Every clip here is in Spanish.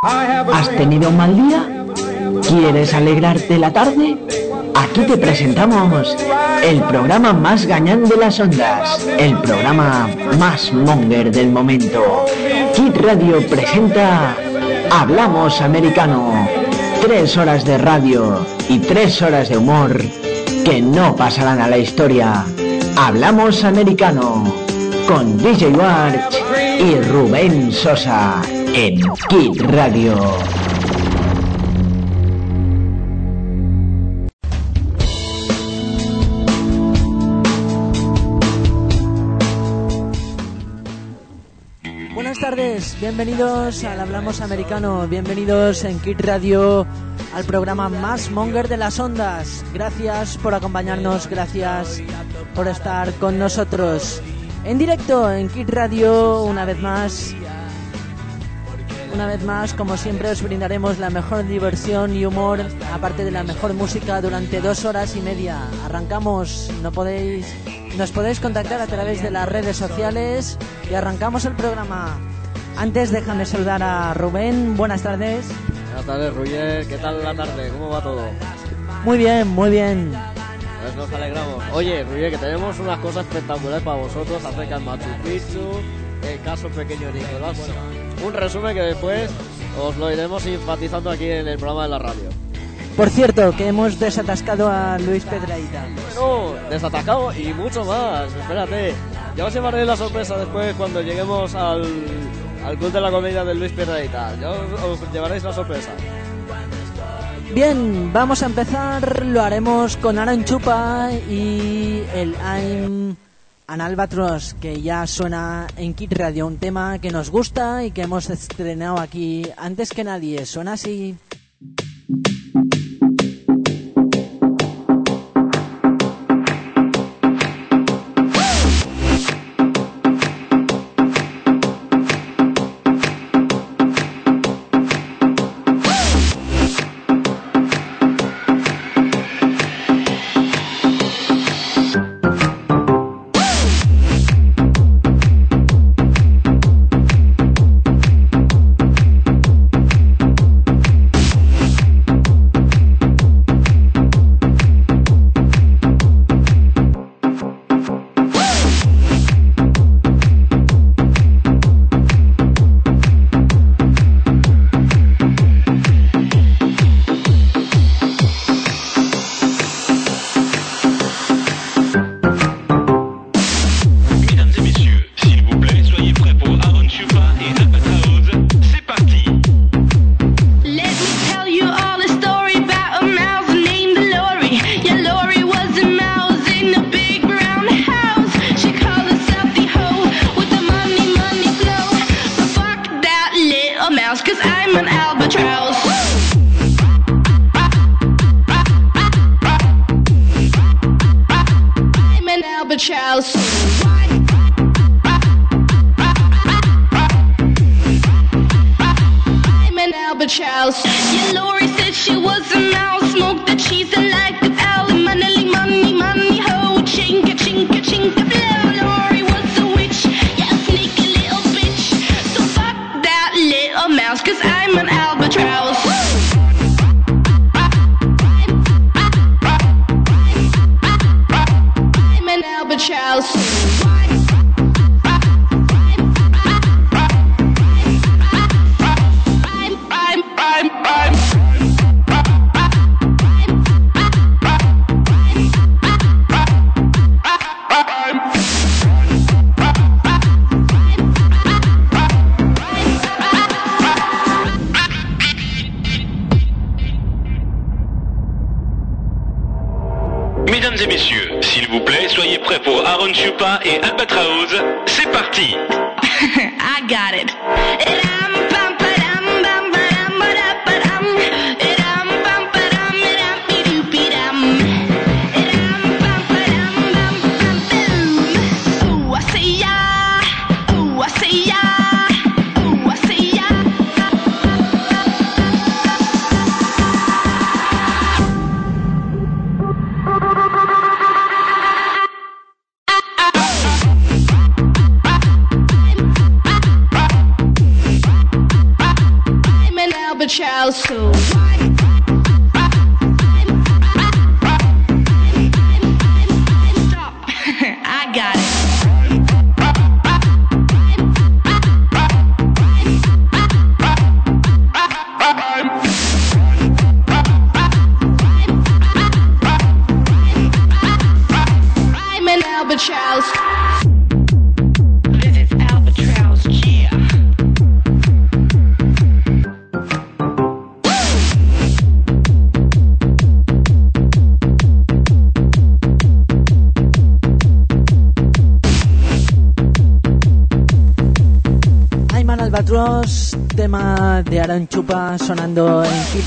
¿Has tenido un mal día? ¿Quieres alegrarte la tarde? Aquí te presentamos el programa más gañán de las ondas, el programa más monger del momento. Kid Radio presenta Hablamos Americano. Tres horas de radio y tres horas de humor que no pasarán a la historia. Hablamos Americano con DJ Warch y Rubén Sosa en Kid Radio. Buenas tardes, bienvenidos al Hablamos Americano, bienvenidos en Kid Radio al programa más monger de las ondas. Gracias por acompañarnos, gracias por estar con nosotros. En directo en Kid Radio, una vez más. Una vez más, como siempre, os brindaremos la mejor diversión y humor, aparte de la mejor música, durante dos horas y media. Arrancamos, no podéis, nos podéis contactar a través de las redes sociales y arrancamos el programa. Antes, déjame saludar a Rubén. Buenas tardes. Buenas tardes, Ruyer. ¿Qué tal la tarde? ¿Cómo va todo? Muy bien, muy bien. Pues nos alegramos. Oye, Ruyer, que tenemos unas cosas espectaculares para vosotros acerca del Machu Picchu, el caso pequeño Nicolás. Bueno, un resumen que después os lo iremos enfatizando aquí en el programa de la radio. Por cierto, que hemos desatascado a Luis Pedraíta. Bueno, desatascado y mucho más. Espérate. Ya os llevaré la sorpresa después cuando lleguemos al, al Club de la Comedia de Luis Pedraíta. Ya os, os llevaréis la sorpresa. Bien, vamos a empezar. Lo haremos con Aaron Chupa y el I'm an Albatros, que ya suena en Kid Radio. Un tema que nos gusta y que hemos estrenado aquí antes que nadie. Suena así. Party.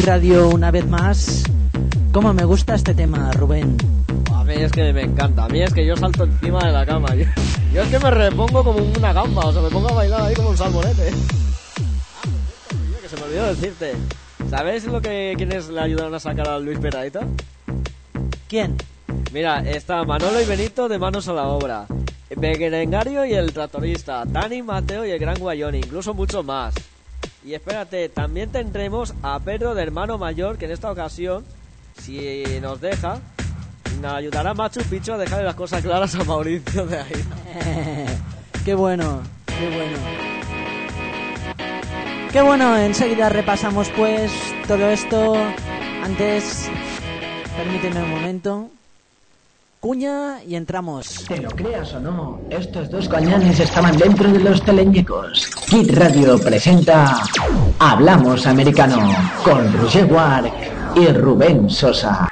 Radio una vez más. ¿Cómo me gusta este tema, Rubén? A mí es que me encanta. A mí es que yo salto encima de la cama. Yo, yo es que me repongo como una gamba. O sea, me pongo a bailar ahí como un salmonete. Que se me olvidó decirte. ¿Sabes lo que quienes le ayudaron a sacar a Luis Perraita? ¿Quién? Mira, está Manolo y Benito de manos a la obra. Berengario y el tractorista. Dani, Mateo y el gran Guayoni. Incluso mucho más. Y espérate, también tendremos a Pedro de hermano mayor que en esta ocasión, si nos deja, nos ayudará Machu Picchu a dejarle las cosas claras a Mauricio de ahí. qué bueno, qué bueno. Qué bueno, enseguida repasamos pues todo esto. Antes, permíteme un momento. Cuña y entramos. Te lo creas o no, estos dos cañones estaban dentro de los teleñecos. Kid Radio presenta Hablamos Americano con Roger Ward y Rubén Sosa.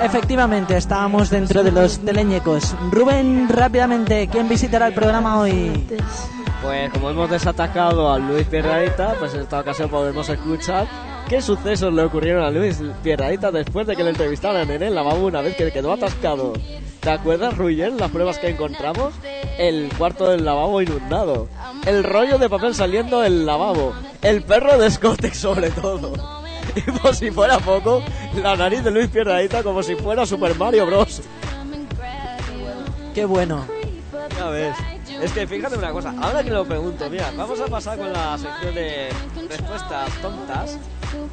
Efectivamente, estábamos dentro de los teleñecos. Rubén, rápidamente, ¿quién visitará el programa hoy? Pues como hemos desatacado a Luis Pierradita, pues en esta ocasión podemos escuchar qué sucesos le ocurrieron a Luis Pierradita después de que le entrevistaran en el lavabo una vez que quedó atascado. ¿Te acuerdas, Ruyen, las pruebas que encontramos? El cuarto del lavabo inundado, el rollo de papel saliendo del lavabo, el perro de Scottex sobre todo. Y por si fuera poco, la nariz de Luis Pierradita como si fuera Super Mario Bros. Qué bueno. Ya ves. Es que fíjate una cosa, ahora que lo pregunto, mira, vamos a pasar con la sección de respuestas tontas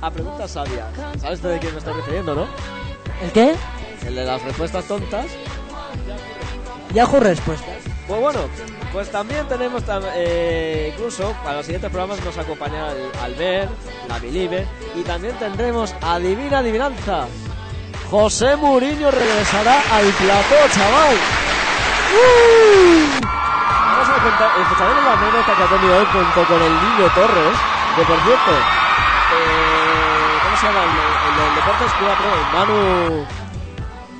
a preguntas sabias. ¿Sabes de quién me estoy refiriendo, no? ¿El qué? El de las respuestas tontas. Yahoo Respuestas. Pues bueno, pues también tenemos, eh, incluso para los siguientes programas nos acompaña el Albert, la Believer, y también tendremos Adivina Adivinanza. José Mourinho regresará al plató, chaval. ¡Uh! Vamos a contar, escucharemos la anécdota que ha tenido hoy junto con el niño Torres, que por cierto, eh, ¿cómo se llama? El, el, Manu...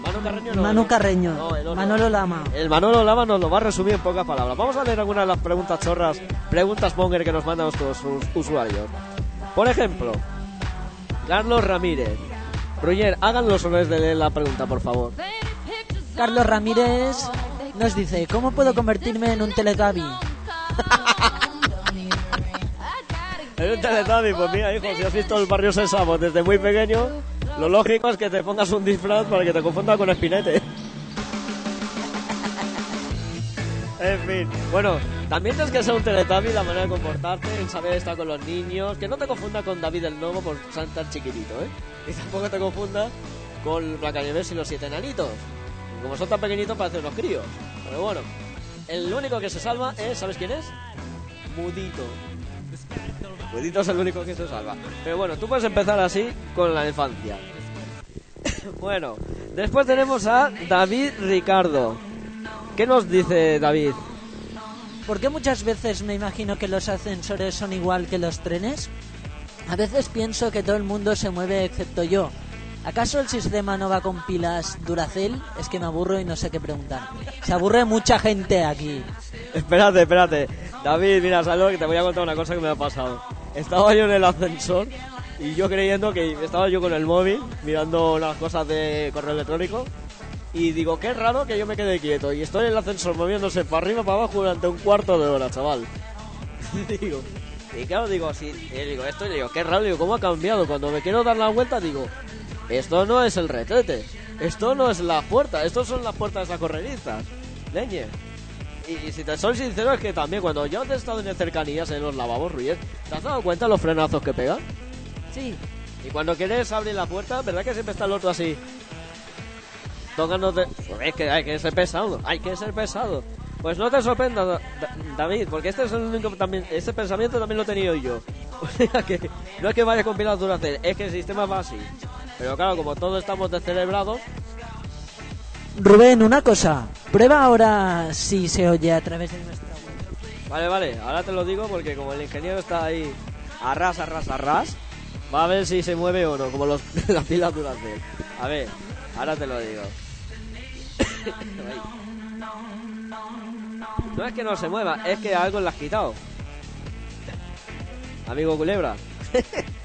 Manu Carreño no. Manu Carreño. No, el otro. Manolo Lama. El Manolo Lama nos lo va a resumir en pocas palabras. Vamos a leer algunas de las preguntas chorras, preguntas monger que nos mandan nuestros us- usuarios. Por ejemplo, Carlos Ramírez. Roger, hagan los honores de leer la pregunta, por favor. Carlos Ramírez nos dice, ¿cómo puedo convertirme en un Teletubby? En un Teletubby, pues mira, hijo, si has visto el barrio Sésamo desde muy pequeño, lo lógico es que te pongas un disfraz para que te confunda con Espinete. En fin, bueno, también tienes que ser un Teletubby la manera de comportarte, en saber estar con los niños, que no te confunda con David el Novo por ser tan chiquitito, ¿eh? Y tampoco te confunda con Blancanieves y los siete enanitos. Como son tan pequeñitos parecen unos críos. Pero bueno, el único que se salva es, ¿sabes quién es? Mudito. Mudito es el único que se salva. Pero bueno, tú puedes empezar así con la infancia. bueno, después tenemos a David Ricardo. ¿Qué nos dice David? ¿Por qué muchas veces me imagino que los ascensores son igual que los trenes? A veces pienso que todo el mundo se mueve excepto yo. ¿Acaso el sistema no va con pilas Duracell? Es que me aburro y no sé qué preguntar. Se aburre mucha gente aquí. Espérate, espérate. David, mira, ¿sabes que te voy a contar una cosa que me ha pasado? Estaba yo en el ascensor y yo creyendo que estaba yo con el móvil mirando las cosas de correo electrónico y digo, qué raro que yo me quede quieto y estoy en el ascensor moviéndose para arriba para abajo durante un cuarto de hora, chaval. digo, y claro, digo, sí, y digo esto y digo, qué raro, digo, ¿cómo ha cambiado? Cuando me quiero dar la vuelta digo, esto no es el retrete, esto no es la puerta, estos son las puertas de las correrizas. Leñe. Y, y si te soy sincero es que también cuando yo he estado en cercanías en los lavabos, Ruiz, ¿te has dado cuenta los frenazos que pegan? Sí, Y cuando quieres abrir la puerta, ¿verdad que siempre está el otro así? Tocándote. Pues es que hay que ser pesado, hay que ser pesado. Pues no te sorprendas, Da- Da- David, porque este es el único también. Este pensamiento también lo he tenido yo. O sea que no es que vaya compilado durante, es que el sistema va así. Pero claro, como todos estamos descerebrados, Rubén, una cosa. Prueba ahora si se oye a través de nuestra web. Vale, vale, ahora te lo digo porque como el ingeniero está ahí a ras, a ras, a ras, va a ver si se mueve o no, como los, las pilas Duracell. A ver, ahora te lo digo. no es que no se mueva, es que algo le has quitado. Amigo Culebra.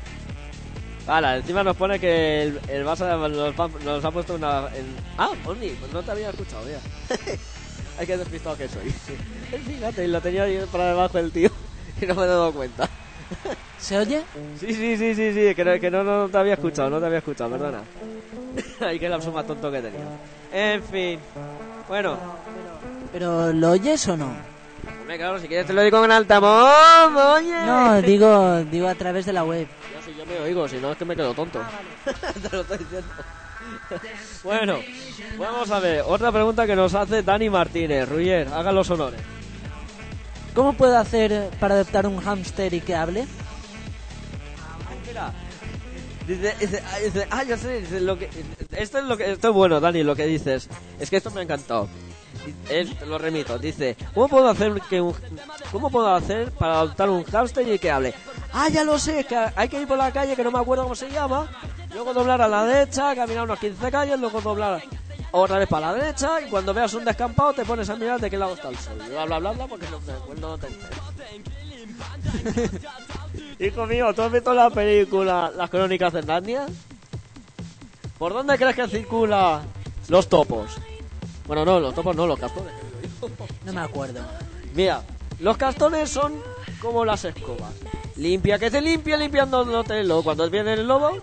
Vale, encima nos pone que el, el Barça nos, ha- nos ha puesto una... en- Ah, Oni, pues no te había escuchado, ya. Hay que despistado que soy. Fíjate, lo tenía ahí para debajo el tío y no me he dado cuenta. ¿Se oye? Sí, sí, sí, sí, sí, que, no, que no, no te había escuchado, no te había escuchado, perdona. Ay, que lapso más tonto que tenía. En fin. Bueno, ¿Pero lo oyes o no? hombre, claro, si quieres te lo digo en altavoz, oye. No, digo, digo a través de la web. Yo si yo me oigo, si no es que me quedo tonto. Te lo estoy diciendo. bueno, vamos a ver. Otra pregunta que nos hace Dani Martínez. Ruyer, haga los honores. ¿Cómo puedo hacer para adoptar un hámster y que hable? Mira, dice, dice, ah, dice, ah, ya sé, dice, lo que, esto es lo que, esto es bueno, Dani, lo que dices. Es que esto me ha encantado. Te lo remito, dice, ¿cómo puedo hacer que un, cómo puedo hacer para adoptar un hámster y que hable? Ah, ya lo sé, que hay que ir por la calle que no me acuerdo cómo se llama, luego doblar a la derecha, caminar unos 15 calles, luego doblar otra vez para la derecha y cuando veas un descampado te pones a mirar de qué lado está el sol. Bla bla bla bla porque no me acuerdo. Hijo mío, ¿tú has visto la película Las Crónicas de Narnia? ¿Por dónde crees que circula los topos? Bueno, no, los topos no, los castones. No me acuerdo. Mira, los castones son como las escobas. Limpia, que se limpia limpiándote el lobo. Cuando viene el lobo,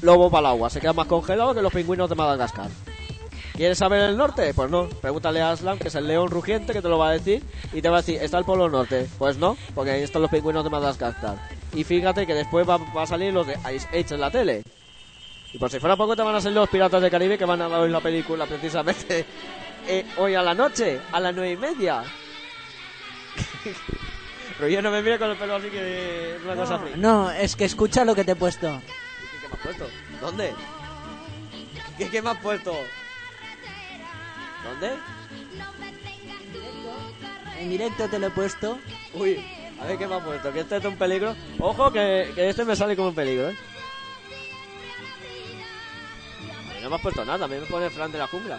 lobo para el agua. Se queda más congelado que los pingüinos de Madagascar. ¿Quieres saber el norte? Pues no. Pregúntale a Aslan, que es el león rugiente, que te lo va a decir. Y te va a decir, ¿está el polo norte? Pues no, porque ahí están los pingüinos de Madagascar. Y fíjate que después va, va a salir los de Ice Age en la tele. Y por si fuera poco te van a salir los piratas del Caribe que van a hoy la película precisamente eh, hoy a la noche, a las nueve y media. Pero yo no me mire con el pelo así que es una cosa así. No, es que escucha lo que te he puesto. ¿Qué, qué me has puesto? ¿Dónde? ¿Qué, qué me has puesto? ¿Dónde? En directo te lo he puesto. Uy, a ver qué me ha puesto, que este es un peligro. Ojo que, que este me sale como un peligro, ¿eh? No me has puesto nada, a mí me pone Fran de la jungla.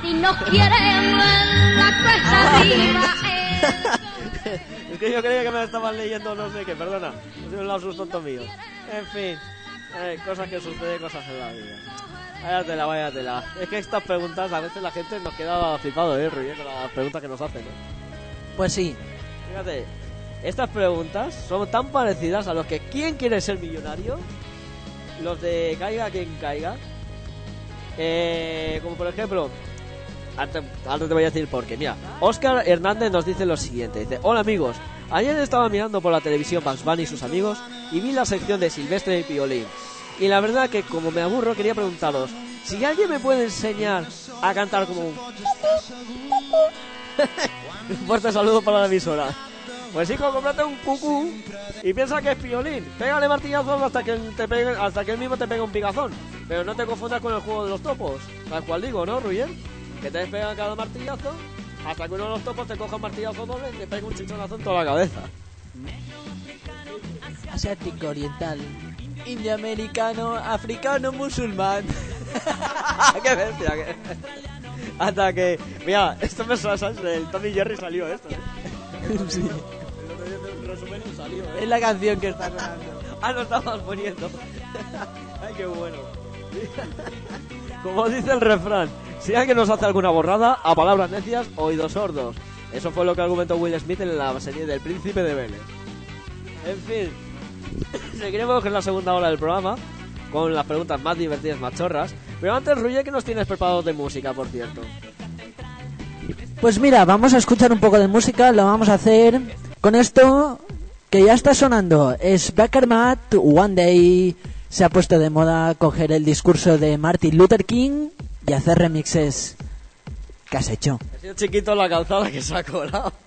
Si no quieren la cuesta arriba, eh. es que yo creía que me estaban leyendo no sé qué, perdona. Sido un lapsus tonto mío. En fin, eh, cosas que suceden, cosas en la vida. Váyatela, váyatela. Es que estas preguntas a veces la gente nos queda flipado, ¿eh, Rubén? Con las preguntas que nos hacen, ¿eh? Pues sí. Fíjate, estas preguntas son tan parecidas a los que ¿quién quiere ser millonario? Los de caiga quien caiga. Eh, como por ejemplo, antes, te voy a decir por qué. Mira, Oscar Hernández nos dice lo siguiente. Dice, hola amigos, ayer estaba mirando por la televisión Bugs Bunny y sus amigos y vi la sección de Silvestre y Piolín. Y la verdad que como me aburro quería preguntaros si alguien me puede enseñar a cantar como un... Un fuerte saludo para la emisora. Pues hijo, cómprate un cucú y piensa que es piolín. Pégale martillazos hasta que te pegue, hasta que él mismo te pegue un picazón. Pero no te confundas con el juego de los topos. Tal cual digo, ¿no, Ruyen? Que te pega cada martillazo hasta que uno de los topos te coja un martillazo doble y te pegue un chichonazo en toda la cabeza. Asiático, oriental. Indioamericano, africano, musulmán. ¡Qué bestia! qué- Hasta que... Mira, esto me sale del Tommy Jerry salió esto. ¿eh? Sí. Salió, ¿eh? Es la canción que está sonando. Ah, lo estabas poniendo. Ay, qué bueno. Como dice el refrán, si alguien nos hace alguna borrada, a palabras necias, oídos sordos. Eso fue lo que argumentó Will Smith en la serie del Príncipe de Vélez. En fin, seguiremos en la segunda hora del programa con las preguntas más divertidas, más chorras. Pero antes, Ruye, que nos tienes preparados de música, por cierto? Pues mira, vamos a escuchar un poco de música, lo vamos a hacer con esto que ya está sonando. Es Becker Matt, One Day. Se ha puesto de moda coger el discurso de Martin Luther King y hacer remixes. ¿Qué has hecho? Ha sido chiquito la calzada que se ha colado.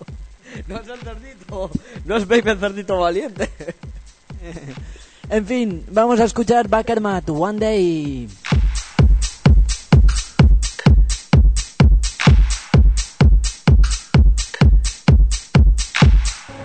No es el cerdito, no es Baby el cerdito valiente. En fin, vamos a escuchar Becker Matt, One Day.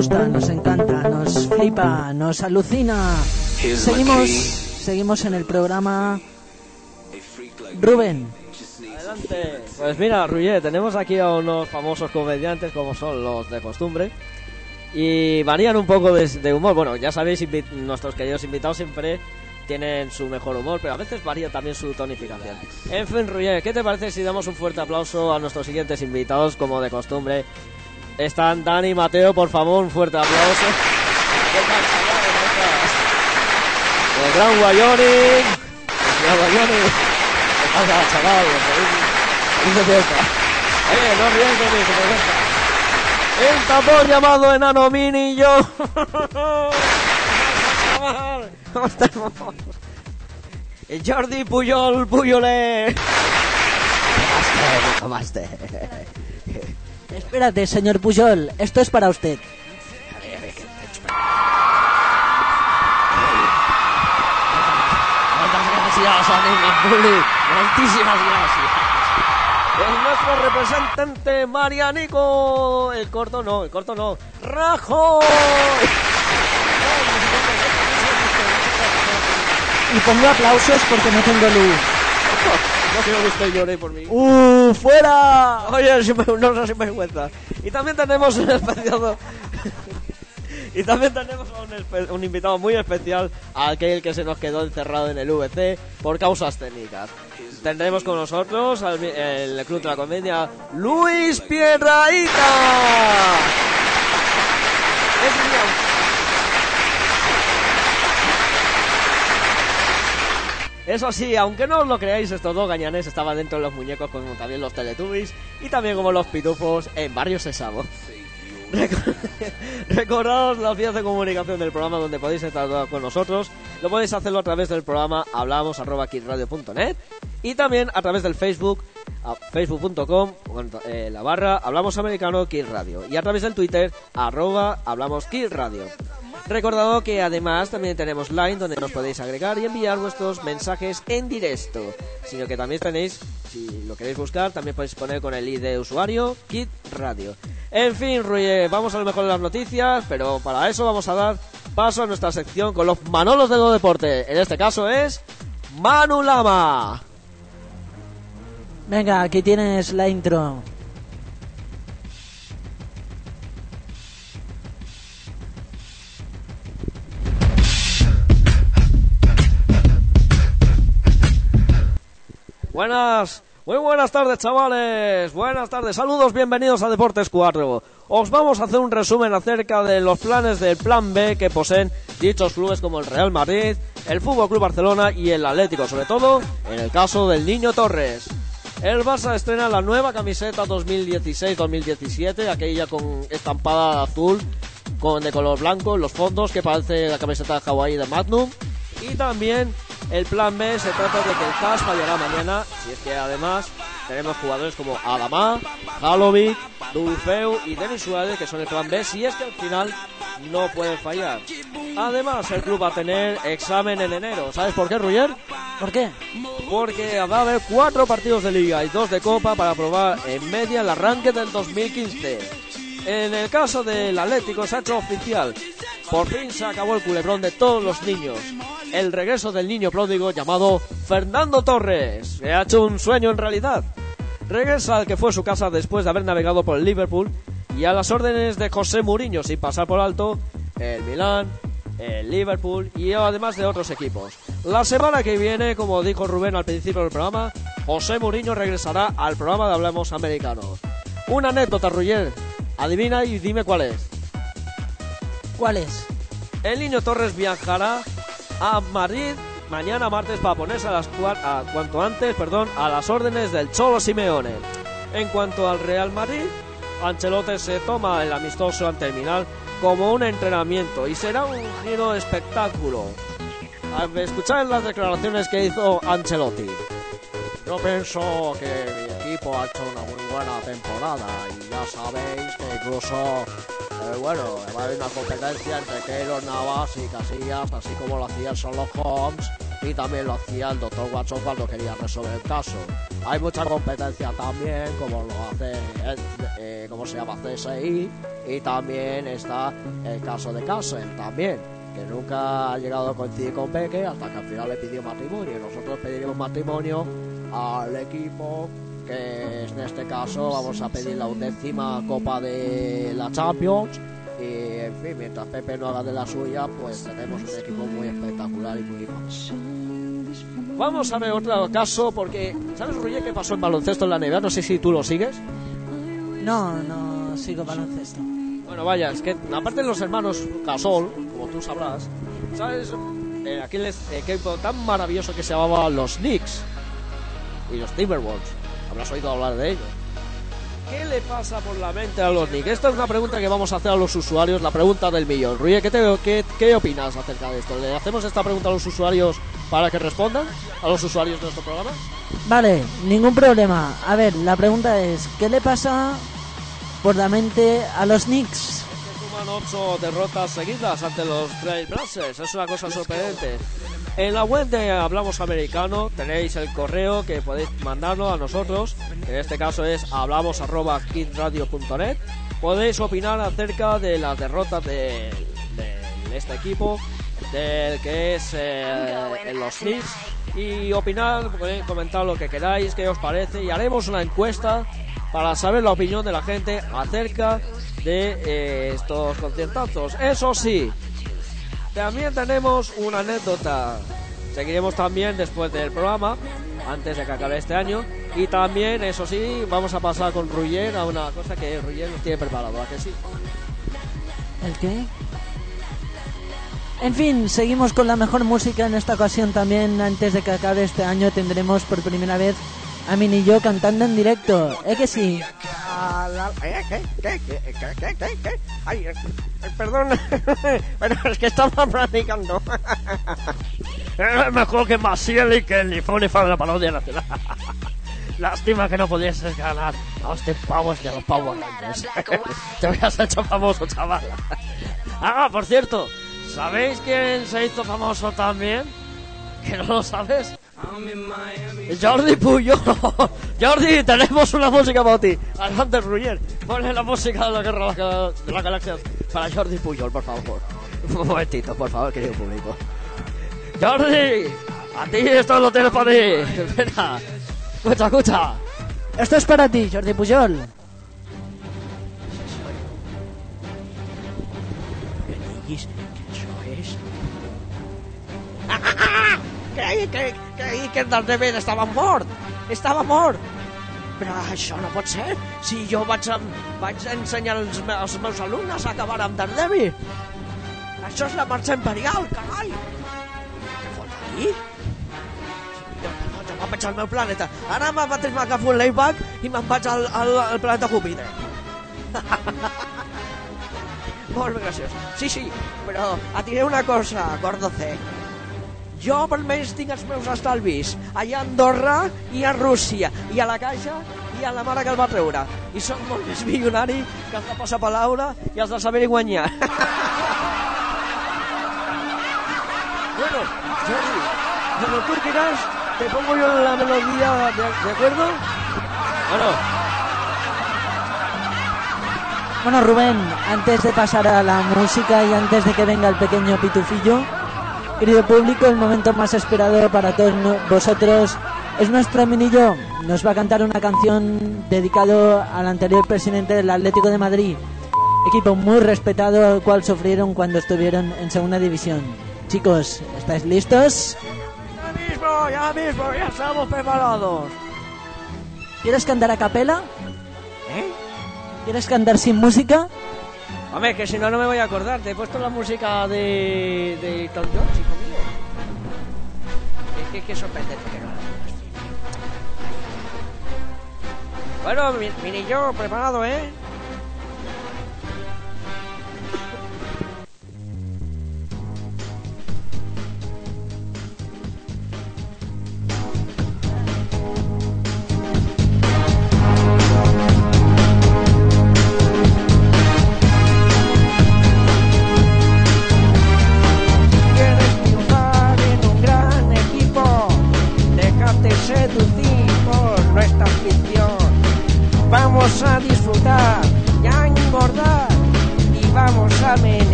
gusta, nos encanta, nos flipa, nos alucina. Seguimos, seguimos en el programa. Rubén, Adelante. Pues mira, Ruyer, tenemos aquí a unos famosos comediantes como son los de costumbre. Y varían un poco de, de humor. Bueno, ya sabéis, nuestros queridos invitados siempre tienen su mejor humor, pero a veces varía también su tonificación. En fin, Ruyer, ¿qué te parece si damos un fuerte aplauso a nuestros siguientes invitados, como de costumbre? Están Dani y Mateo, por favor, un fuerte aplauso. El gran Wyoming. El gran Wyoming. ¿Qué pasa, chaval? Feliz, feliz. Oye, no ríes de mí, que me. El tapón llamado Enano Mini y yo. ¿Cómo estamos? Jordi Puyol, Puyolé. tomaste? Espérate, señor Pujol, esto es para usted. Muchas gracias. Muchísimas gracias. El nuestro representante Marianico. El corto no, el corto no. Rajoy. Y pongo aplausos porque no tengo luz. No quiero que usted llore por mí. ¡Uh, fuera! Oye, no no sin vergüenza. Y también tenemos un especial. y también tenemos un, un invitado muy especial, aquel que se nos quedó encerrado en el VC por causas técnicas. Tendremos con nosotros al el Club de la Comedia, Luis Pierraíta. Es un- Eso sí, aunque no os lo creáis, estos dos gañanes estaban dentro de los muñecos como también los Teletubbies y también como los pitufos en Barrio Sésamo. Reco- Recordaos las vías de comunicación del programa donde podéis estar con nosotros. Lo podéis hacerlo a través del programa hablamos arroba kidradio.net y también a través del Facebook a facebook.com eh, la barra hablamos americano Kid Radio y a través del Twitter arroba hablamos Kid Radio. Recordado que además también tenemos Line donde nos podéis agregar y enviar vuestros mensajes en directo. Sino que también tenéis, si lo queréis buscar, también podéis poner con el ID de usuario Kit Radio. En fin, Ruye, vamos a lo mejor de las noticias, pero para eso vamos a dar paso a nuestra sección con los Manolos de Do Deporte. En este caso es Manu Lama. Venga, aquí tienes la intro. Buenas, muy buenas tardes chavales, buenas tardes, saludos, bienvenidos a Deportes 4. Os vamos a hacer un resumen acerca de los planes del Plan B que poseen dichos clubes como el Real Madrid, el Fútbol Club Barcelona y el Atlético, sobre todo en el caso del Niño Torres. El Barça estrena la nueva camiseta 2016-2017, aquella con estampada azul con de color blanco en los fondos que parece la camiseta de Hawaii de Magnum. Y también el plan B se trata de que el CAS fallará mañana, si es que además tenemos jugadores como Adamá, Halovic, Dulfeu y Denis Suárez, que son el plan B, si es que al final no pueden fallar. Además, el club va a tener examen en enero. ¿Sabes por qué, Ruyer? ¿Por qué? Porque va a haber cuatro partidos de liga y dos de copa para probar en media el arranque del 2015. En el caso del Atlético se ha hecho oficial. Por fin se acabó el culebrón de todos los niños. El regreso del niño pródigo llamado Fernando Torres. Se ha hecho un sueño en realidad. Regresa al que fue su casa después de haber navegado por el Liverpool y a las órdenes de José Mourinho sin pasar por alto el Milán, el Liverpool y además de otros equipos. La semana que viene, como dijo Rubén al principio del programa, José Mourinho regresará al programa de Hablemos Americanos. Una anécdota, Ruyer. Adivina y dime cuál es. ¿Cuál es? El niño Torres viajará a Madrid mañana martes para ponerse a las a cuanto antes, perdón, a las órdenes del Cholo Simeone. En cuanto al Real Madrid, Ancelotti se toma el amistoso ante el Milan como un entrenamiento y será un giro de espectáculo. A ver, Escuchad las declaraciones que hizo Ancelotti. Yo pienso que mi equipo ha hecho una muy buena temporada y ya sabéis que incluso, eh, bueno, va a haber una competencia entre Keylor Navas y Casillas, así como lo hacía Sherlock Holmes y también lo hacía el doctor Watson cuando quería resolver el caso. Hay mucha competencia también, como lo hace, eh, eh, como se llama CSI, y también está el caso de Castle también, que nunca ha llegado a coincidir con Beque hasta que al final le pidió matrimonio. Nosotros pediremos matrimonio al equipo que en este caso vamos a pedir la undécima Copa de la Champions y en fin, mientras Pepe no haga de la suya, pues tenemos un equipo muy espectacular y muy famoso. Vamos a ver otro caso porque, ¿sabes, Ruye, qué pasó en baloncesto en la NBA? No sé si tú lo sigues. No, no sigo baloncesto. Bueno, vaya, es que aparte de los hermanos Gasol, como tú sabrás, ¿sabes? Eh, aquel equipo tan maravilloso que se llamaba los Knicks y los Timberwolves. Habrás oído hablar de ellos. ¿Qué le pasa por la mente a los Knicks? Esta es una pregunta que vamos a hacer a los usuarios, la pregunta del millón. Ruye, ¿qué, te- qué, qué opinas acerca de esto? ¿Le hacemos esta pregunta a los usuarios para que respondan? ¿A los usuarios de nuestro programa? Vale, ningún problema. A ver, la pregunta es, ¿qué le pasa por la mente a los Knicks? Suman ocho derrotas seguidas ante los Trail Blazers. Es una cosa sorprendente. En la web de Hablamos Americano tenéis el correo que podéis mandarlo a nosotros. En este caso es hablamos.kidradio.net. Podéis opinar acerca de las derrotas de, de este equipo, del que es eh, los Knicks. Y opinar, comentar lo que queráis, qué os parece. Y haremos una encuesta para saber la opinión de la gente acerca de eh, estos conciertazos. Eso sí, también tenemos una anécdota. Seguiremos también después del programa, antes de que acabe este año. Y también, eso sí, vamos a pasar con Ruyer a una cosa que Ruyer nos tiene preparado, ¿a que sí? ¿El qué? En fin, seguimos con la mejor música en esta ocasión también. Antes de que acabe este año tendremos por primera vez a Min y yo cantando en directo. ¿Eh que sí? Ay, eh, perdón, pero es que estaba practicando. Es mejor que Maciel y que el Nifonifa de la parodia nacional. Lástima que no pudieses ganar a los pavos de los pavos. Te habías hecho famoso, chaval. Ah, por cierto, ¿sabéis quién se hizo famoso también? ¿Que no lo sabes? Jordi Puyol. Jordi, tenemos una música para ti. Adelante, Ruyer. Ponle la música de la guerra de la- de la galaxia para Jordi Puyol, por favor. Un momentito, por favor, querido público. Jordi, a ti esto lo tienes para ti. Espera. Escucha, escucha. Esto es para ti, Jordi Pujol. Creí que, que el Daredevil estava mort. Estava mort. Però això no pot ser. Si jo vaig, vaig ensenyar als, als meus alumnes a acabar amb Daredevil. Això és la marxa imperial, carai. Què fot aquí? Me'n vaig al meu planeta. Ara me mateix m'agafo un layback i me'n vaig al, al, al planeta Júpiter. Molt graciós. Sí, sí, però et diré una cosa, gordo C. Jo almenys tinc els meus estalvis allà a Andorra i a Rússia i a la caixa i a la mare que el va treure. I sóc molt més milionari que els de passar palabra i els de saber guanyar. Bueno, Jordi cuando tú quieras te pongo yo la melodía de, ¿de acuerdo? bueno, Bueno, Rubén, antes de pasar a la música y antes de que venga el pequeño pitufillo, querido público, el momento más esperado para todos vosotros es nuestro minillo. Nos va a cantar una canción dedicado al anterior presidente del Atlético de Madrid, equipo muy respetado al cual sufrieron cuando estuvieron en segunda división. Chicos, ¿estáis listos? ya mismo, ya mismo, ya estamos preparados ¿Quieres cantar a capela? ¿eh? ¿Quieres cantar sin música? Hombre, que si no, no me voy a acordar. Te he puesto la música de, de Tom Jones, hijo mío. Es que es que sorprendente que no la pongas. Bueno, mi- mini yo, preparado, ¿eh?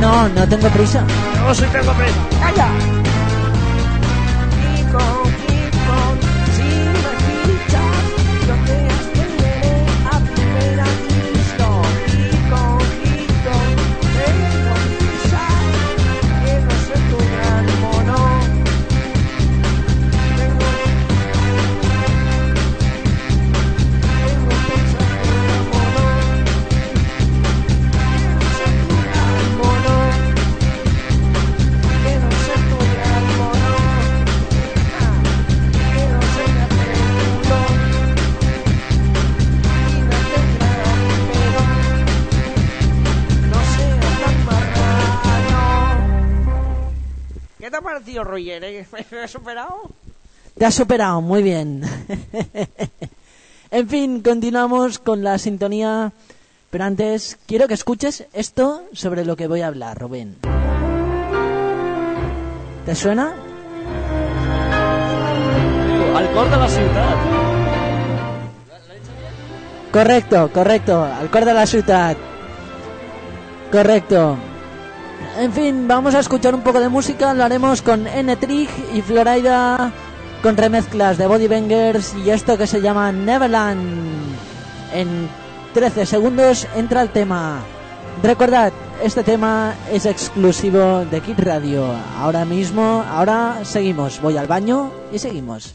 no, no tengo prisa. No, sí tengo prisa. ¡Calla! Roger, ¿eh? ¿Me has superado? Te has superado, muy bien. en fin, continuamos con la sintonía. Pero antes, quiero que escuches esto sobre lo que voy a hablar, Rubén. ¿Te suena? Al Alcor de la ciudad. Correcto, correcto. Al Alcor de la ciudad. Correcto. En fin, vamos a escuchar un poco de música. Lo haremos con N-Trick y Florida con remezclas de Body Bangers y esto que se llama Neverland. En 13 segundos entra el tema. Recordad, este tema es exclusivo de Kid Radio. Ahora mismo, ahora seguimos. Voy al baño y seguimos.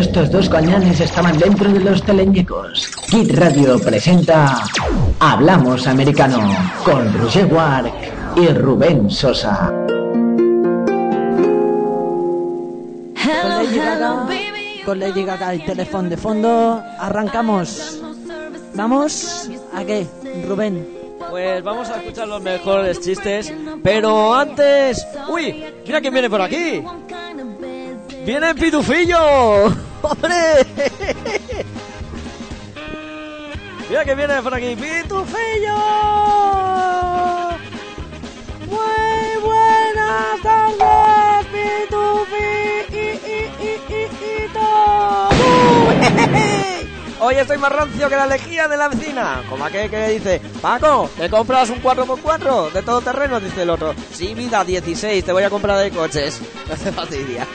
Estos dos cañones estaban dentro de los teleñecos. Kid Radio presenta Hablamos Americano con Roger Wark y Rubén Sosa. Con Lady Gaga, con Lady Gaga y teléfono de fondo, arrancamos. ¿Vamos? ¿A qué, Rubén? Pues vamos a escuchar los mejores chistes, pero antes... ¡Uy! ¡Mira quién viene por aquí! ¡Viene Pitufillo! ¡Hombre! ¡Mira que viene por aquí! ¡Pitufillo! ¡Muy buenas tardes, Pitufito! Hoy estoy más rancio que la lejía de la vecina. Como aquel que dice, Paco, ¿te compras un 4x4 de todo terreno? Dice el otro. Sí, vida, 16, te voy a comprar de coches. No hace fastidia.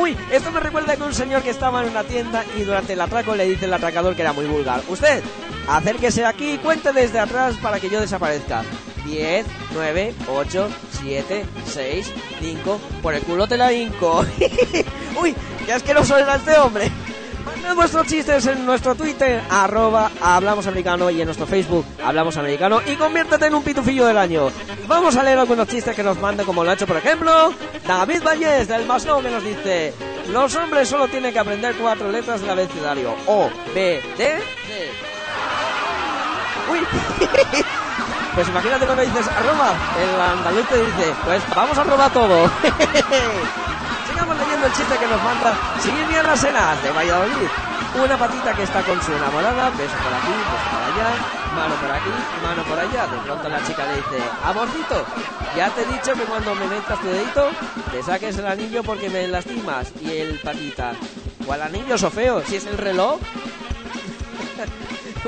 Uy, esto me recuerda que un señor que estaba en una tienda y durante el atraco le dice el atracador que era muy vulgar. Usted, acérquese aquí y cuente desde atrás para que yo desaparezca. 10, 9, 8, 7, 6, 5. Por el culo te la hinco. Uy, qué asqueroso era este hombre. Mandad vuestros chistes en nuestro Twitter, arroba Hablamos Americano, y en nuestro Facebook, Hablamos Americano, y conviértete en un pitufillo del año. Vamos a leer algunos chistes que nos manden, como lo ha hecho, por ejemplo, David Vallés, del Masno, que nos dice... Los hombres solo tienen que aprender cuatro letras del abecedario. O, B, D, C. Uy. Pues imagínate cuando dices arroba, el andaluz te dice, pues vamos a robar todo. El chiste que nos manda Silvia Lasenas de Valladolid. Una patita que está con su enamorada, beso por aquí, beso por allá, mano por aquí, mano por allá. De pronto la chica le dice, amorcito, ya te he dicho que cuando me metas tu dedito, te saques el anillo porque me lastimas. Y el patita, ¿cuál anillo, Sofeo? Si es el reloj.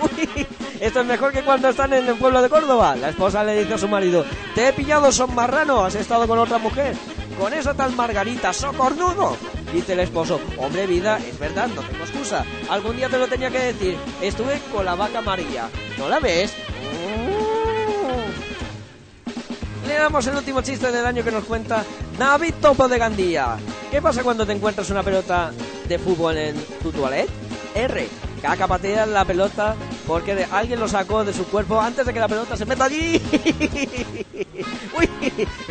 Uy, esto es mejor que cuando están en el pueblo de Córdoba. La esposa le dice a su marido, te he pillado, son marrano, has estado con otra mujer. Con eso tal Margarita, socornudo. Dice el esposo, hombre vida, es verdad, no tengo excusa. Algún día te lo tenía que decir. Estuve con la vaca María. ¿No la ves? Le damos el último chiste del año que nos cuenta David Topo de Gandía. ¿Qué pasa cuando te encuentras una pelota de fútbol en tu toilet? R. Caca patea la pelota porque alguien lo sacó de su cuerpo antes de que la pelota se meta allí. Uy,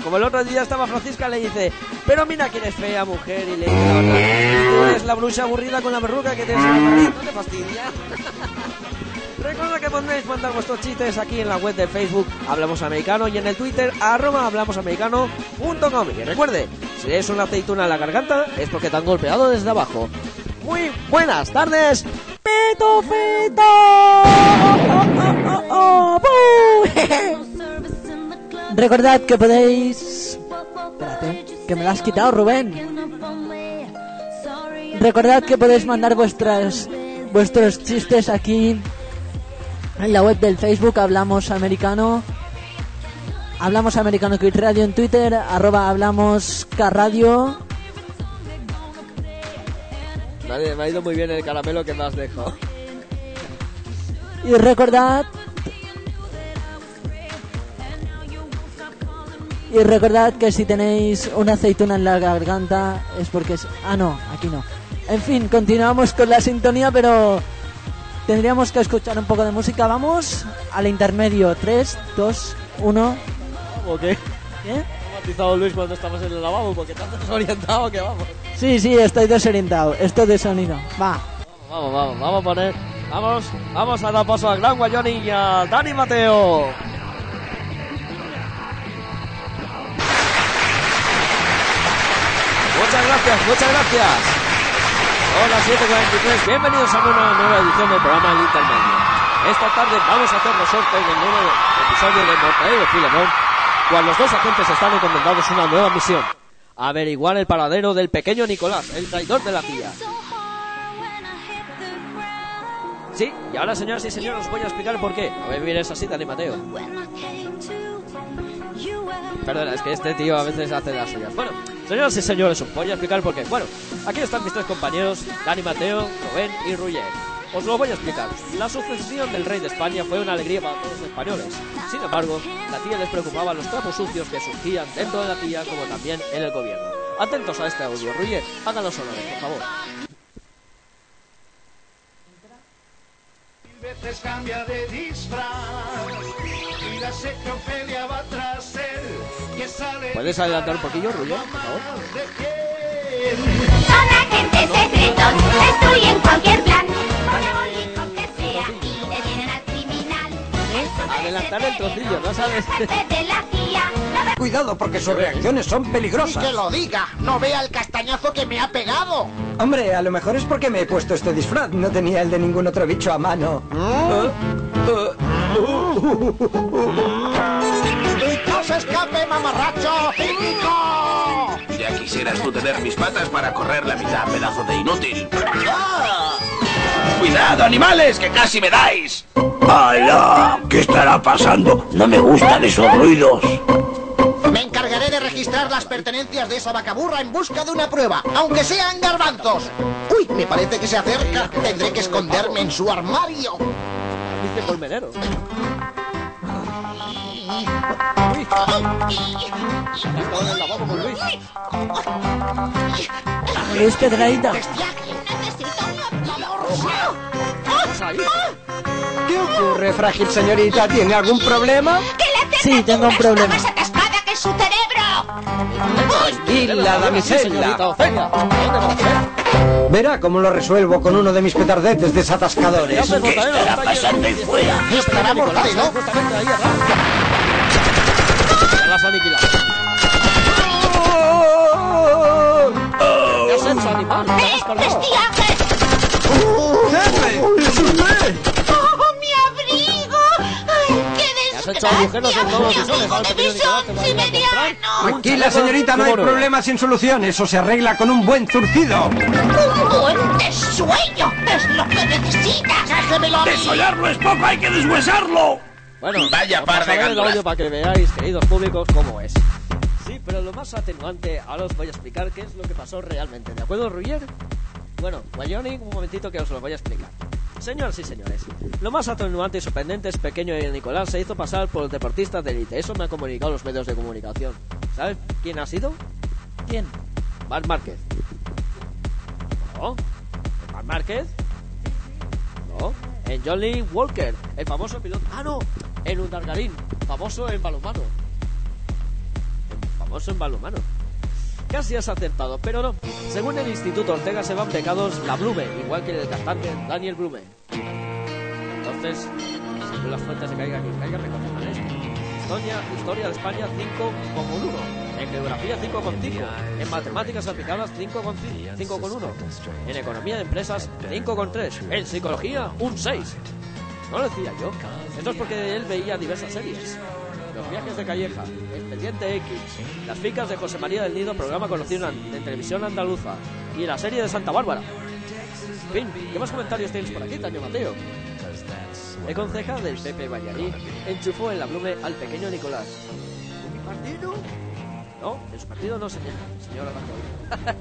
como el otro día estaba Francisca le dice, pero mira quién es fea mujer y le dice la otra, "Y tú eres la bruja aburrida con la verruga que tienes en no te fastidia. Recuerda que podéis mandar vuestros chistes aquí en la web de Facebook Hablamos Americano y en el Twitter arroba hablamosamericano.com. Y recuerde, si es una aceituna en la garganta es porque te han golpeado desde abajo. Muy buenas tardes. Recordad que podéis... Espérate, que me lo has quitado, Rubén. Recordad que podéis mandar vuestras vuestros chistes aquí en la web del Facebook Hablamos Americano. Hablamos Americano Quit Radio en Twitter, arroba Hablamos K Radio. Me ha ido muy bien el caramelo que me has dejado. Y recordad... Y recordad que si tenéis una aceituna en la garganta es porque es... Ah, no, aquí no. En fin, continuamos con la sintonía, pero tendríamos que escuchar un poco de música. Vamos al intermedio. 3, 2, 1... ¿O qué? ¿Qué? Matizado Luis cuando estamos en el lavabo porque has desorientado que vamos. Sí, sí, estoy desorientado. Esto de sonido. Va. Vamos, vamos, vamos a poner. Vamos, vamos a dar paso al gran Guayoni y a Dani Mateo. Muchas gracias, muchas gracias. Hola 743, bienvenidos a una nueva edición del programa El Intermedio. Esta tarde vamos a hacer los sorteos del nuevo episodio de Mortadelo Filemón, cuando los dos agentes están encomendados una nueva misión. Averiguar el paradero del pequeño Nicolás, el traidor de la tía. Sí, y ahora señoras y señores os voy a explicar por qué. A ver, vienes así, Dani Mateo. Perdona, es que este tío a veces hace las suyas. Bueno, señoras y señores, os voy a explicar por qué. Bueno, aquí están mis tres compañeros, Dani Mateo, Rubén y Ruyer. Os lo voy a explicar. La sucesión del rey de España fue una alegría para todos los españoles. Sin embargo, la tía les preocupaba los trapos sucios que surgían dentro de la tía como también en el gobierno. Atentos a este audio, Ruyer, hagan los honores, por favor. veces cambia de disfraz y la va tras él que sale ¿Puedes adelantar un poquillo, Ruyer, por favor? Son agentes secretos, destruyen cualquier plan. Adelantar el trocillo, ¿no sabes? Cuidado porque sus reacciones son peligrosas. que lo diga no vea el castañazo que me ha pegado Hombre, a lo mejor es porque me he puesto este disfraz. No tenía el de ningún otro bicho a mano. y no se escape mamarracho cínico Ya quisieras tú tener mis patas para correr la mitad, pedazo de inútil. ¡Cuidado, animales, que casi me dais! ¡Hala! ¿Qué estará pasando? No me gustan esos ruidos. me encargaré de registrar las pertenencias de esa vacaburra en busca de una prueba aunque sean garbanzos uy me parece que se acerca tendré que esconderme en su armario Dice Colmenero. Luis. Luis. Luis Pedraíta. Ahí. ¿Qué ocurre, frágil señorita? ¿Tiene algún problema? Sí, tengo un problema. más atascada que su cerebro. Y la Sí, damisela. Verá cómo lo resuelvo con uno de mis petardetes ¿Qué desatascadores. Mortadelo? estará pasando ahí fuera? Estará. Justamente un Tranquila, chaleco señorita, no hay problema sin solución. Eso se arregla con un buen zurcido. ¡Un buen de sueño! ¡Es lo que necesitas! déjemelo a mí Desollarlo es poco, hay que deshuesarlo. Bueno, Vaya par de audio para que veáis, queridos públicos, cómo es. Sí, pero lo más atenuante, ahora os voy a explicar qué es lo que pasó realmente. ¿De acuerdo, Ruyer? Bueno, Wyoming, un momentito que os lo voy a explicar. Señoras y señores, lo más atenuante y sorprendente es pequeño y Nicolás se hizo pasar por deportista de élite. Eso me han comunicado los medios de comunicación. ¿Sabes quién ha sido? ¿Quién? Marc Márquez. ¿No? ¿Marc Márquez? No, en Johnny Walker, el famoso piloto. Ah, no, en un Dargarín, famoso en balonmano. Famoso en balonmano. Casi has acertado, pero no. Según el Instituto Ortega se van pecados la Blume, igual que el cantante Daniel Blume. Entonces, según las fuentes de Caiga quien caiga, recomiendan esto. Historia, historia de España 5,1. En geografía 5,5. En matemáticas aplicadas 5,1. En economía de empresas 5,3. En psicología un 6. No lo decía yo. Esto es porque él veía diversas series. Los viajes de Calleja, Expediente X, Las ficas de José María del Nido, programa conocido de televisión andaluza, y la serie de Santa Bárbara. En fin, ¿qué más comentarios tienes por aquí, Taño Mateo? El concejal del PP Ballarí enchufó en la blume al pequeño Nicolás. ¿En mi partido? No, en su partido no, señor, señora Rajoy.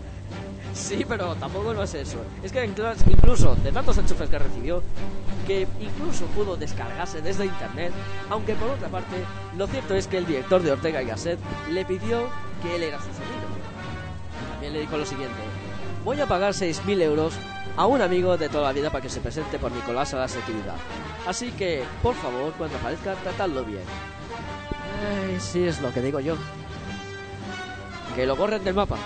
Sí, pero tampoco no es eso. Es que inclu- incluso de tantos enchufes que recibió, que incluso pudo descargarse desde internet, aunque por otra parte, lo cierto es que el director de Ortega y Gasset le pidió que él era su sobrino. También le dijo lo siguiente, voy a pagar 6.000 euros a un amigo de toda la vida para que se presente por Nicolás a la actividad. Así que, por favor, cuando aparezca, tratadlo bien. Ay, sí es lo que digo yo. Que lo borren del mapa.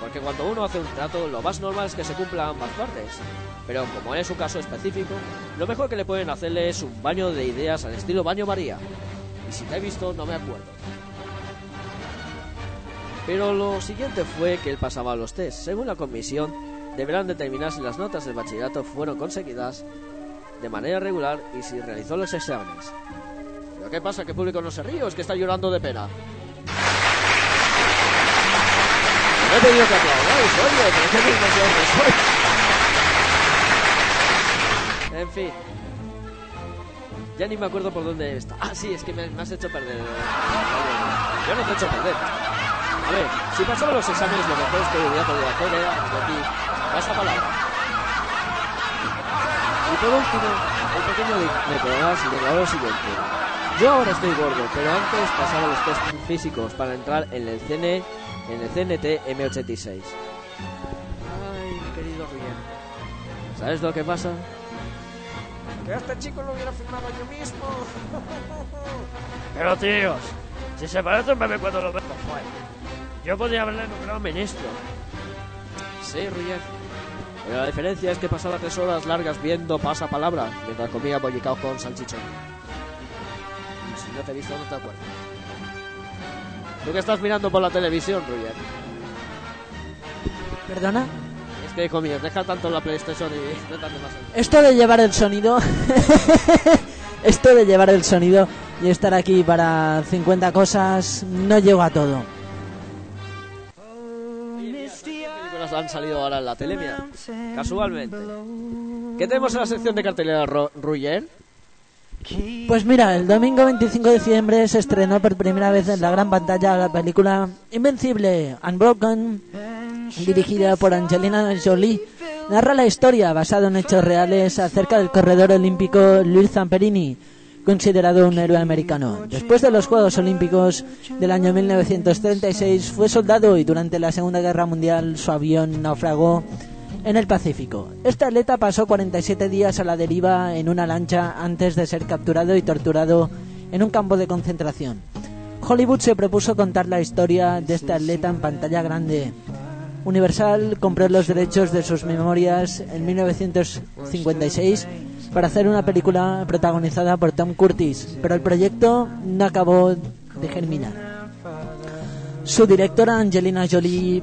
Porque cuando uno hace un trato, lo más normal es que se cumpla ambas partes. Pero como es un caso específico, lo mejor que le pueden hacerle es un baño de ideas al estilo baño María. Y si te he visto, no me acuerdo. Pero lo siguiente fue que él pasaba los test. Según la comisión, deberán determinar si las notas del bachillerato fueron conseguidas de manera regular y si realizó los exámenes. ¿Pero qué pasa? ¿Que el público no se ríe es que está llorando de pena? He pedido que aplaudáis, oye, pero qué que soy. En fin. Ya ni me acuerdo por dónde está. Ah, sí, es que me, me has hecho perder. Yo no te he hecho perder. A ver, si pasaba los exámenes, lo mejor es que hubiera podido hacer era repetir esta palabra. Y por último, el pequeño Nic- Nicolás declaró lo siguiente. Yo ahora estoy gordo, pero antes pasaba los test físicos para entrar en el CN, en el CNT M86. Ay, querido Rubén. ¿Sabes lo que pasa? Que a este chico lo hubiera firmado yo mismo. Pero tíos, si se parece un bebé cuando lo veo. Yo podría haberle nombrado ministro. Sí, Ruyer. Pero la diferencia es que pasaba tres horas largas viendo pasapalabra mientras comía bollicao con salchichón. Y si no te he visto, no te acuerdas. ¿Tú qué estás mirando por la televisión, Ruyer? ¿Perdona? Es que, hijo mío, deja tanto la PlayStation y más. Esto de llevar el sonido. Esto de llevar el sonido y estar aquí para 50 cosas, no llego a todo. ¿Qué películas han salido ahora en la tele? Mira, casualmente. ¿Qué tenemos en la sección de cartelera, Ruyer? Pues mira, el domingo 25 de diciembre se estrenó por primera vez en la gran pantalla la película Invencible, Unbroken, dirigida por Angelina Jolie. Narra la historia, basada en hechos reales, acerca del corredor olímpico Luis Zamperini, considerado un héroe americano. Después de los Juegos Olímpicos del año 1936 fue soldado y durante la Segunda Guerra Mundial su avión naufragó en el Pacífico. Este atleta pasó 47 días a la deriva en una lancha antes de ser capturado y torturado en un campo de concentración. Hollywood se propuso contar la historia de este atleta en pantalla grande. Universal compró los derechos de sus memorias en 1956 para hacer una película protagonizada por Tom Curtis, pero el proyecto no acabó de germinar. Su directora Angelina Jolie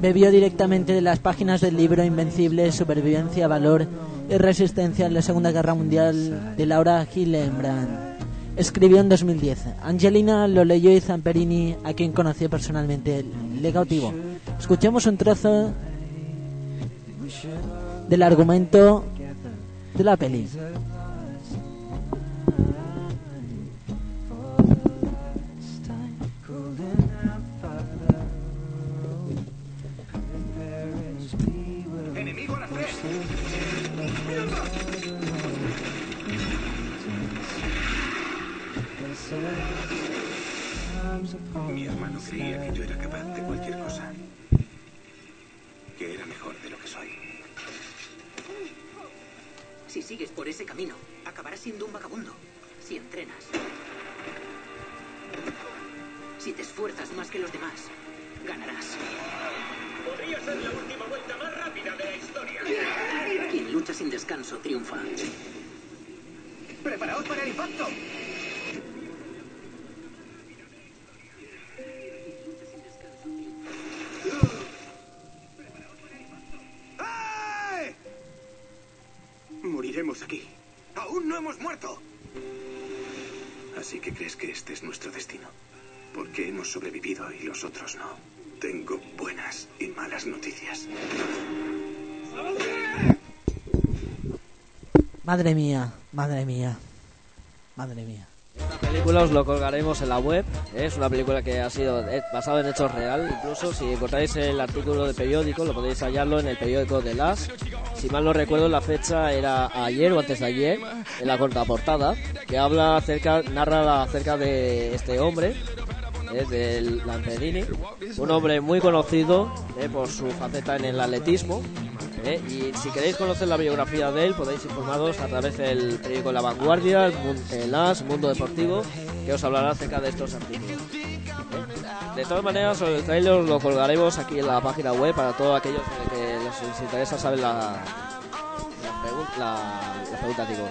bebió directamente de las páginas del libro Invencible, Supervivencia, Valor y Resistencia en la Segunda Guerra Mundial de Laura Hillenbrand. Escribió en 2010. Angelina lo leyó y Zamperini, a quien conoció personalmente, le cautivó. Escuchemos un trozo del argumento de la peli. Mi hermano creía que yo era capaz de cualquier cosa. Que era mejor de lo que soy. Si sigues por ese camino, acabarás siendo un vagabundo. Si entrenas. Si te esfuerzas más que los demás, ganarás. Podría ser la última vuelta Quien lucha sin descanso triunfa. ¡Preparaos para el impacto! ¡Ay! Moriremos aquí. ¡Aún no hemos muerto! Así que crees que este es nuestro destino. Porque hemos sobrevivido y los otros no. Tengo buenas y malas noticias. Madre mía, madre mía, madre mía. Esta película os lo colgaremos en la web. Es una película que ha sido eh, basada en hechos reales. Incluso si encontráis el artículo de periódico, lo podéis hallarlo en el periódico de Las. Si mal no recuerdo, la fecha era ayer o antes de ayer, en la contraportada, que habla acerca, narra acerca de este hombre, eh, del Lamperini, un hombre muy conocido eh, por su faceta en el atletismo. Eh, y si queréis conocer la biografía de él, podéis informaros a través del periódico La Vanguardia, el, el As, Mundo Deportivo, que os hablará acerca de estos artículos. ¿eh? De todas maneras, el trailer lo colgaremos aquí en la página web para todos aquellos que les interesa saber la, la, la, pregunta, digo,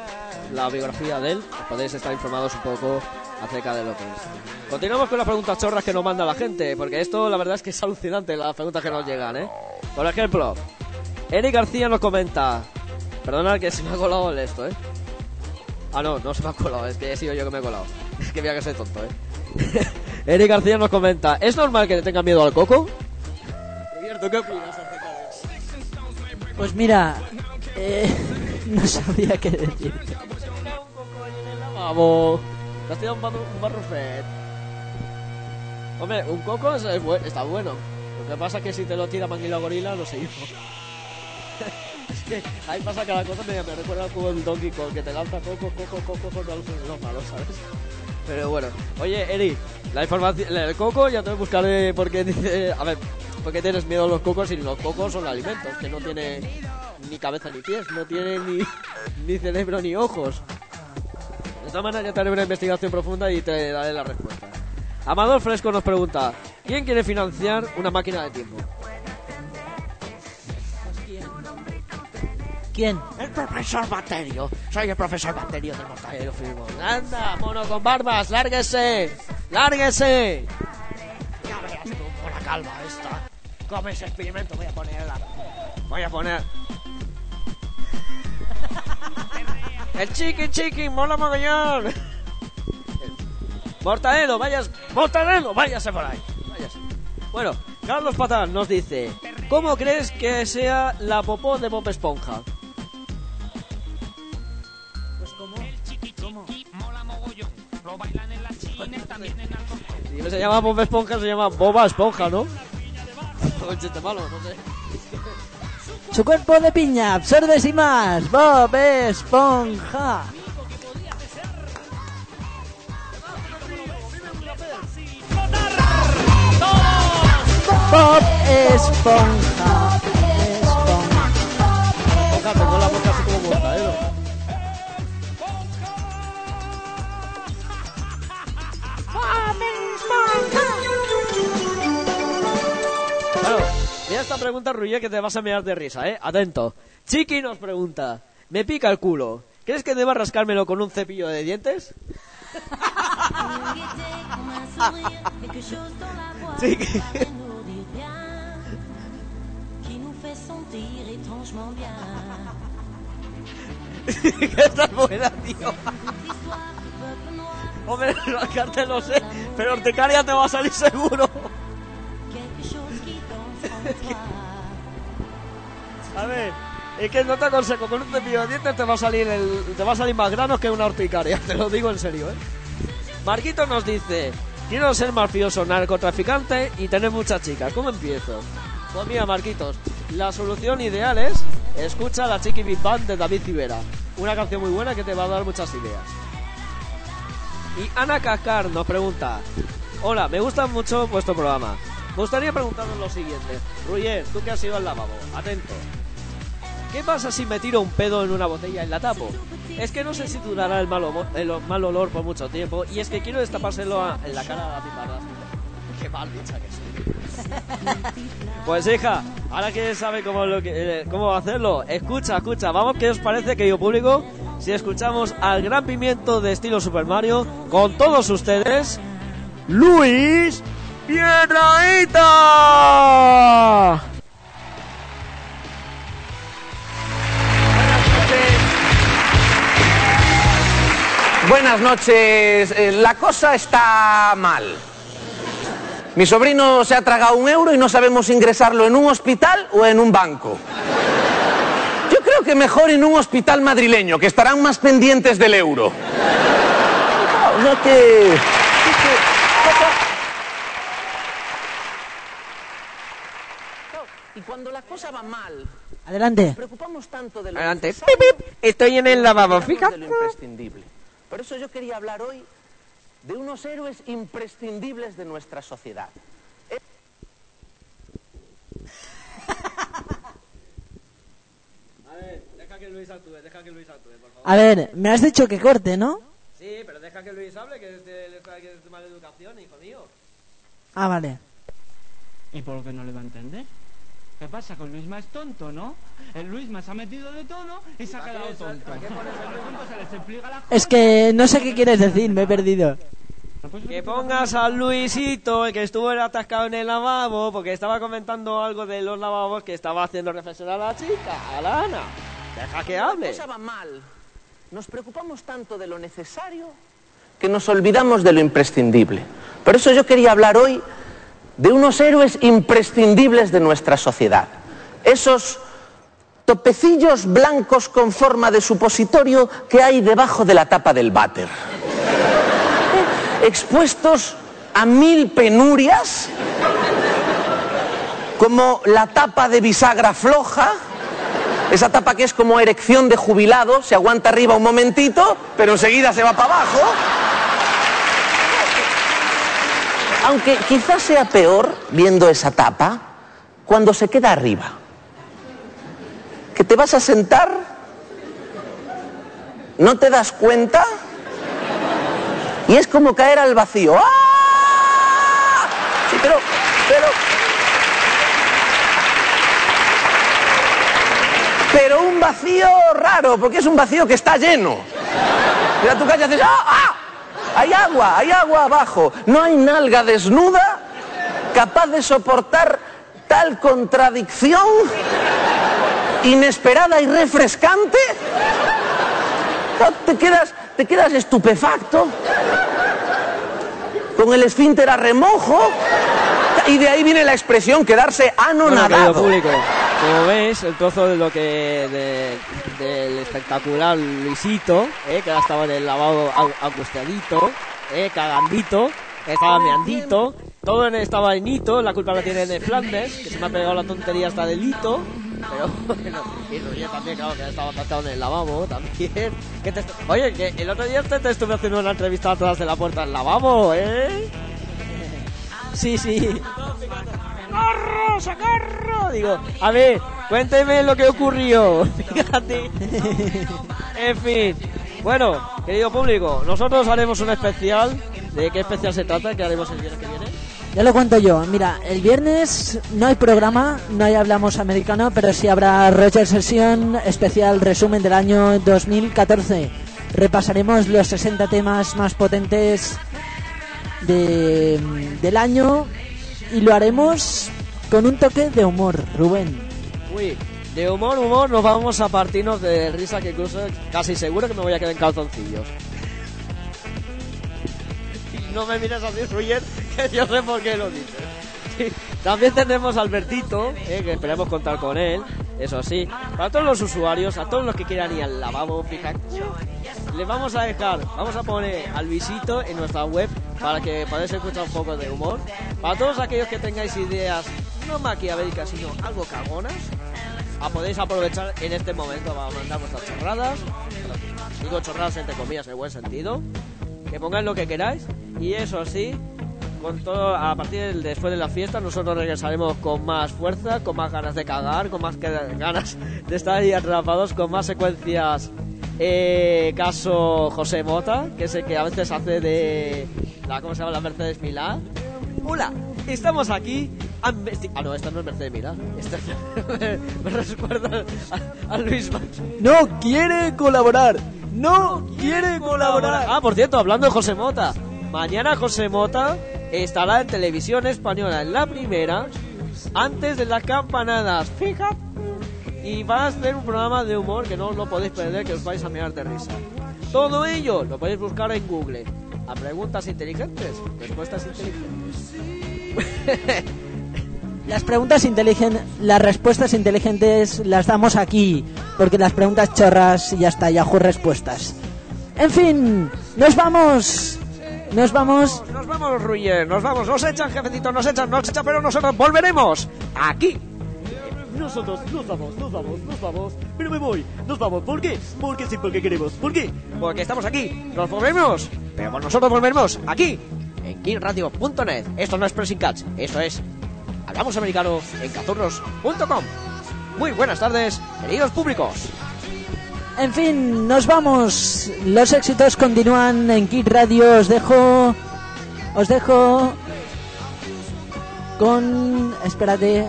la biografía de él. Podéis estar informados un poco acerca de lo que es. Continuamos con las preguntas chorras que nos manda la gente, porque esto la verdad es que es alucinante las preguntas que nos llegan, ¿eh? Por ejemplo, Eric García nos comenta, perdona que se me ha colado el esto, ¿eh? Ah, no, no se me ha colado, es que he sido yo que me he colado. Es que mira que soy tonto, ¿eh? Eric García nos comenta, ¿es normal que le tenga miedo al coco? ¿qué opinas acerca de eso? Pues mira, eh, no sabía qué decir. Vamos, te has tirado un, un barrufet. Hombre, un coco es- es está bueno. Lo que pasa es que si te lo tira Manguila Gorila, lo seguimos. es que ahí pasa cada cosa, me, me recuerda al juego del Donkey Kong, que te lanza coco, coco, coco, coco, los malos, ¿sabes? Pero bueno, oye, Eri, la información, el coco ya te voy a buscar eh, porque dice, a ver, ¿por qué tienes miedo a los cocos si los cocos son alimentos? Que no tiene ni cabeza ni pies, no tiene ni, ni cerebro ni ojos. De todas maneras, ya te haré una investigación profunda y te daré la respuesta. Amador Fresco nos pregunta: ¿Quién quiere financiar una máquina de tiempo? ¿Quién? El profesor Baterio. Soy el profesor Baterio del Mortadelo Filimón. ¡Anda, mono con barbas! ¡Lárguese! ¡Lárguese! Ya verás tú, mona calva esta. Come ese experimento, voy a ponerla. Voy a poner. El chiqui chiqui, mola mogollón. Mortadelo, vayas. Mortadelo, váyase por ahí. Váyase. Bueno, Carlos Patán nos dice: ¿Cómo crees que sea la popó de Bob Esponja? Si no se llama Bob Esponja, se llama Boba Esponja, ¿no? Chiste malo, no sé. Su cuerpo de piña, absorbe sin más. Bob Esponja. Bob. Esponja. Mira esta pregunta, Ruye, que te vas a mirar de risa, ¿eh? Atento. Chiqui nos pregunta, me pica el culo. ¿Crees que deba rascármelo con un cepillo de dientes? Chiqui. esta es buena, tío. Hombre, rascarte lo sé, pero horticaria te va a salir seguro. A ver, es que no te aconsejo, con un cepillo de dientes te va a salir el, te va a salir más granos que una horticaria, te lo digo en serio, ¿eh? Marquito nos dice, quiero ser mafioso, narcotraficante y tener muchas chicas, ¿cómo empiezo? Pues mira, Marquitos, la solución ideal es escucha la Chiqui Big Band de David Civera, una canción muy buena que te va a dar muchas ideas. Y Ana Cascar nos pregunta, hola, me gusta mucho vuestro programa. Me gustaría preguntaros lo siguiente. Ruyer, tú que has ido al lavabo, atento. ¿qué pasa si me tiro un pedo en una botella y la tapo? Es que no sé si durará el mal, homo- el mal olor por mucho tiempo y es que quiero destapárselo en la cara a la piparda. Qué mal dicha que soy. Pues hija, ahora que sabe cómo, lo que, eh, hacerlo, escucha, escucha, vamos, ¿qué os parece, querido público? Si escuchamos al gran pimiento de estilo Super Mario con todos ustedes, Luis Piedraíta. Buenas noches. Eh, La cosa está mal. Mi sobrino se ha tragado un euro y no sabemos ingresarlo en un hospital o en un banco. Yo creo que mejor en un hospital madrileño, que estarán más pendientes del euro. O sea que... Y cuando la cosa va mal, Adelante. nos preocupamos tanto de lo Adelante. Pip, pip. Estoy en el lavabo, fíjate. de lo imprescindible. Por eso yo quería hablar hoy de unos héroes imprescindibles de nuestra sociedad. A ver, deja que Luis actúe, deja que Luis actúe, por favor. A ver, me has dicho que corte, ¿no? Sí, pero deja que Luis hable, que es de, que es de mala educación, hijo mío. Ah, vale. ¿Y por qué no le va a entender? ¿Qué pasa? Con Luisma es tonto, ¿no? El Luisma se ha metido de tono y se ha ¿Para qué quedado tonto. Es que no sé qué quieres decir, me he perdido. Que pongas a Luisito, el que estuvo atascado en el lavabo, porque estaba comentando algo de los lavabos que estaba haciendo reflexionar a la chica, a la Ana. Deja que hable. La cosa va mal. Nos preocupamos tanto de lo necesario que nos olvidamos de lo imprescindible. Por eso yo quería hablar hoy de unos héroes imprescindibles de nuestra sociedad. Esos topecillos blancos con forma de supositorio que hay debajo de la tapa del váter. Expuestos a mil penurias, como la tapa de bisagra floja, esa tapa que es como erección de jubilado, se aguanta arriba un momentito, pero enseguida se va para abajo. Aunque quizás sea peor, viendo esa tapa, cuando se queda arriba. Que te vas a sentar, no te das cuenta y es como caer al vacío. ¡Ah! Sí, pero, pero, pero un vacío raro, porque es un vacío que está lleno. Mira tu calle y haces, ¡ah! ¡ah! Hay agua, hay agua abajo. No hay nalga desnuda capaz de soportar tal contradicción inesperada y refrescante. Te quedas, te quedas estupefacto con el esfínter a remojo y de ahí viene la expresión quedarse Bueno, anonadado. público, como veis, el trozo de lo que de- del espectacular Luisito, eh, que estaba en el lavado angustiadito, eh, cagandito, estaba meandito, todo estaba en hito, la culpa la tiene de Flandes, que se me ha pegado la tontería hasta del hito, pero bueno, y Roger también, claro, que estaba atascado en el lavabo también. Que te Oye, que el otro día te, te estuve haciendo una entrevista atrás de la puerta del lavabo, ¿eh? Sí, sí. ¡Socorro! ¡Socorro! Digo, a ver, cuénteme lo que ocurrió. Fíjate. En fin. Bueno, querido público, nosotros haremos un especial. ¿De qué especial se trata? que haremos el viernes que viene? Ya lo cuento yo. Mira, el viernes no hay programa, no hay Hablamos Americano, pero sí habrá Roger Sesión especial resumen del año 2014. Repasaremos los 60 temas más potentes de, del año y lo haremos con un toque de humor, Rubén. Uy, de humor, humor, nos vamos a partirnos de risa que incluso casi seguro que me voy a quedar en calzoncillos. No me mires así, Roger, que yo sé por qué lo dices. También tenemos a Albertito, eh, que esperemos contar con él, eso sí. Para todos los usuarios, a todos los que quieran ir al lavabo, fíjate, les vamos a dejar, vamos a poner al visito en nuestra web para que podáis escuchar un poco de humor. Para todos aquellos que tengáis ideas no maquiavélicas, sino algo cagonas, a podéis aprovechar en este momento para mandar vuestras chorradas. Digo chorradas entre comillas en buen sentido. Que pongáis lo que queráis. Y eso sí, con todo, a partir del después de la fiesta, nosotros regresaremos con más fuerza, con más ganas de cagar, con más ganas de estar ahí atrapados, con más secuencias. Eh, caso José Mota, que es el que a veces hace de la, ¿cómo se llama? La Mercedes Milán. Hola, estamos aquí. vesti- Ah, no, esta no es Mercedes Milán. Esta me recuerda a, a Luis Manso. No quiere colaborar. No quiere colaborar. Ah, por cierto, hablando de José Mota. Mañana José Mota estará en televisión española en la primera, antes de las campanadas. Fíjate. Y va a hacer un programa de humor que no os lo podéis perder, que os vais a mirar de risa. Todo ello lo podéis buscar en Google. A preguntas inteligentes, respuestas inteligentes. Las preguntas inteligentes, las respuestas inteligentes las damos aquí, porque las preguntas chorras ya está, Yahoo respuestas. En fin, nos vamos. Nos vamos. Nos vamos, Ruyer, nos vamos. Nos echan, jefecito, nos echan, nos echan, pero nosotros volveremos aquí. Nosotros nos vamos, nos vamos, nos vamos. Pero me voy, nos vamos. ¿Por qué? Porque sí, porque queremos. ¿Por qué? Porque estamos aquí, nos volvemos. Pero nosotros volveremos aquí, en KidRadio.net. Esto no es Pressing Cats, esto es Hablamos Americano en cazurros.com. Muy buenas tardes, queridos públicos. En fin, nos vamos. Los éxitos continúan en Kid Radio. Os dejo. Os dejo. Con. Espérate.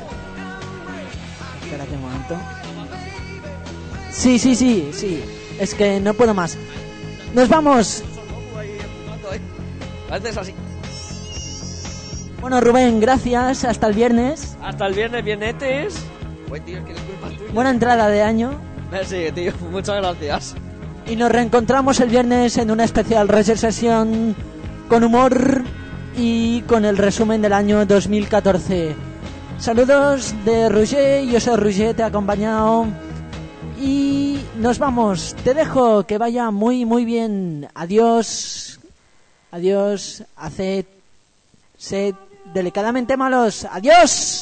Espérate un momento. Sí, sí, sí, sí. Es que no puedo más. Nos vamos. Antes así. Bueno, Rubén, gracias. Hasta el viernes. Hasta el viernes, viernetes. Buen tío, que. Buena entrada de año. Sí, tío, muchas gracias. Y nos reencontramos el viernes en una especial Reser Sesión con humor y con el resumen del año 2014. Saludos de Roger, yo soy Roger, te he acompañado. Y nos vamos, te dejo que vaya muy, muy bien. Adiós, adiós, haced, sed delicadamente malos. Adiós.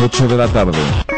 Las 8 de la tarde.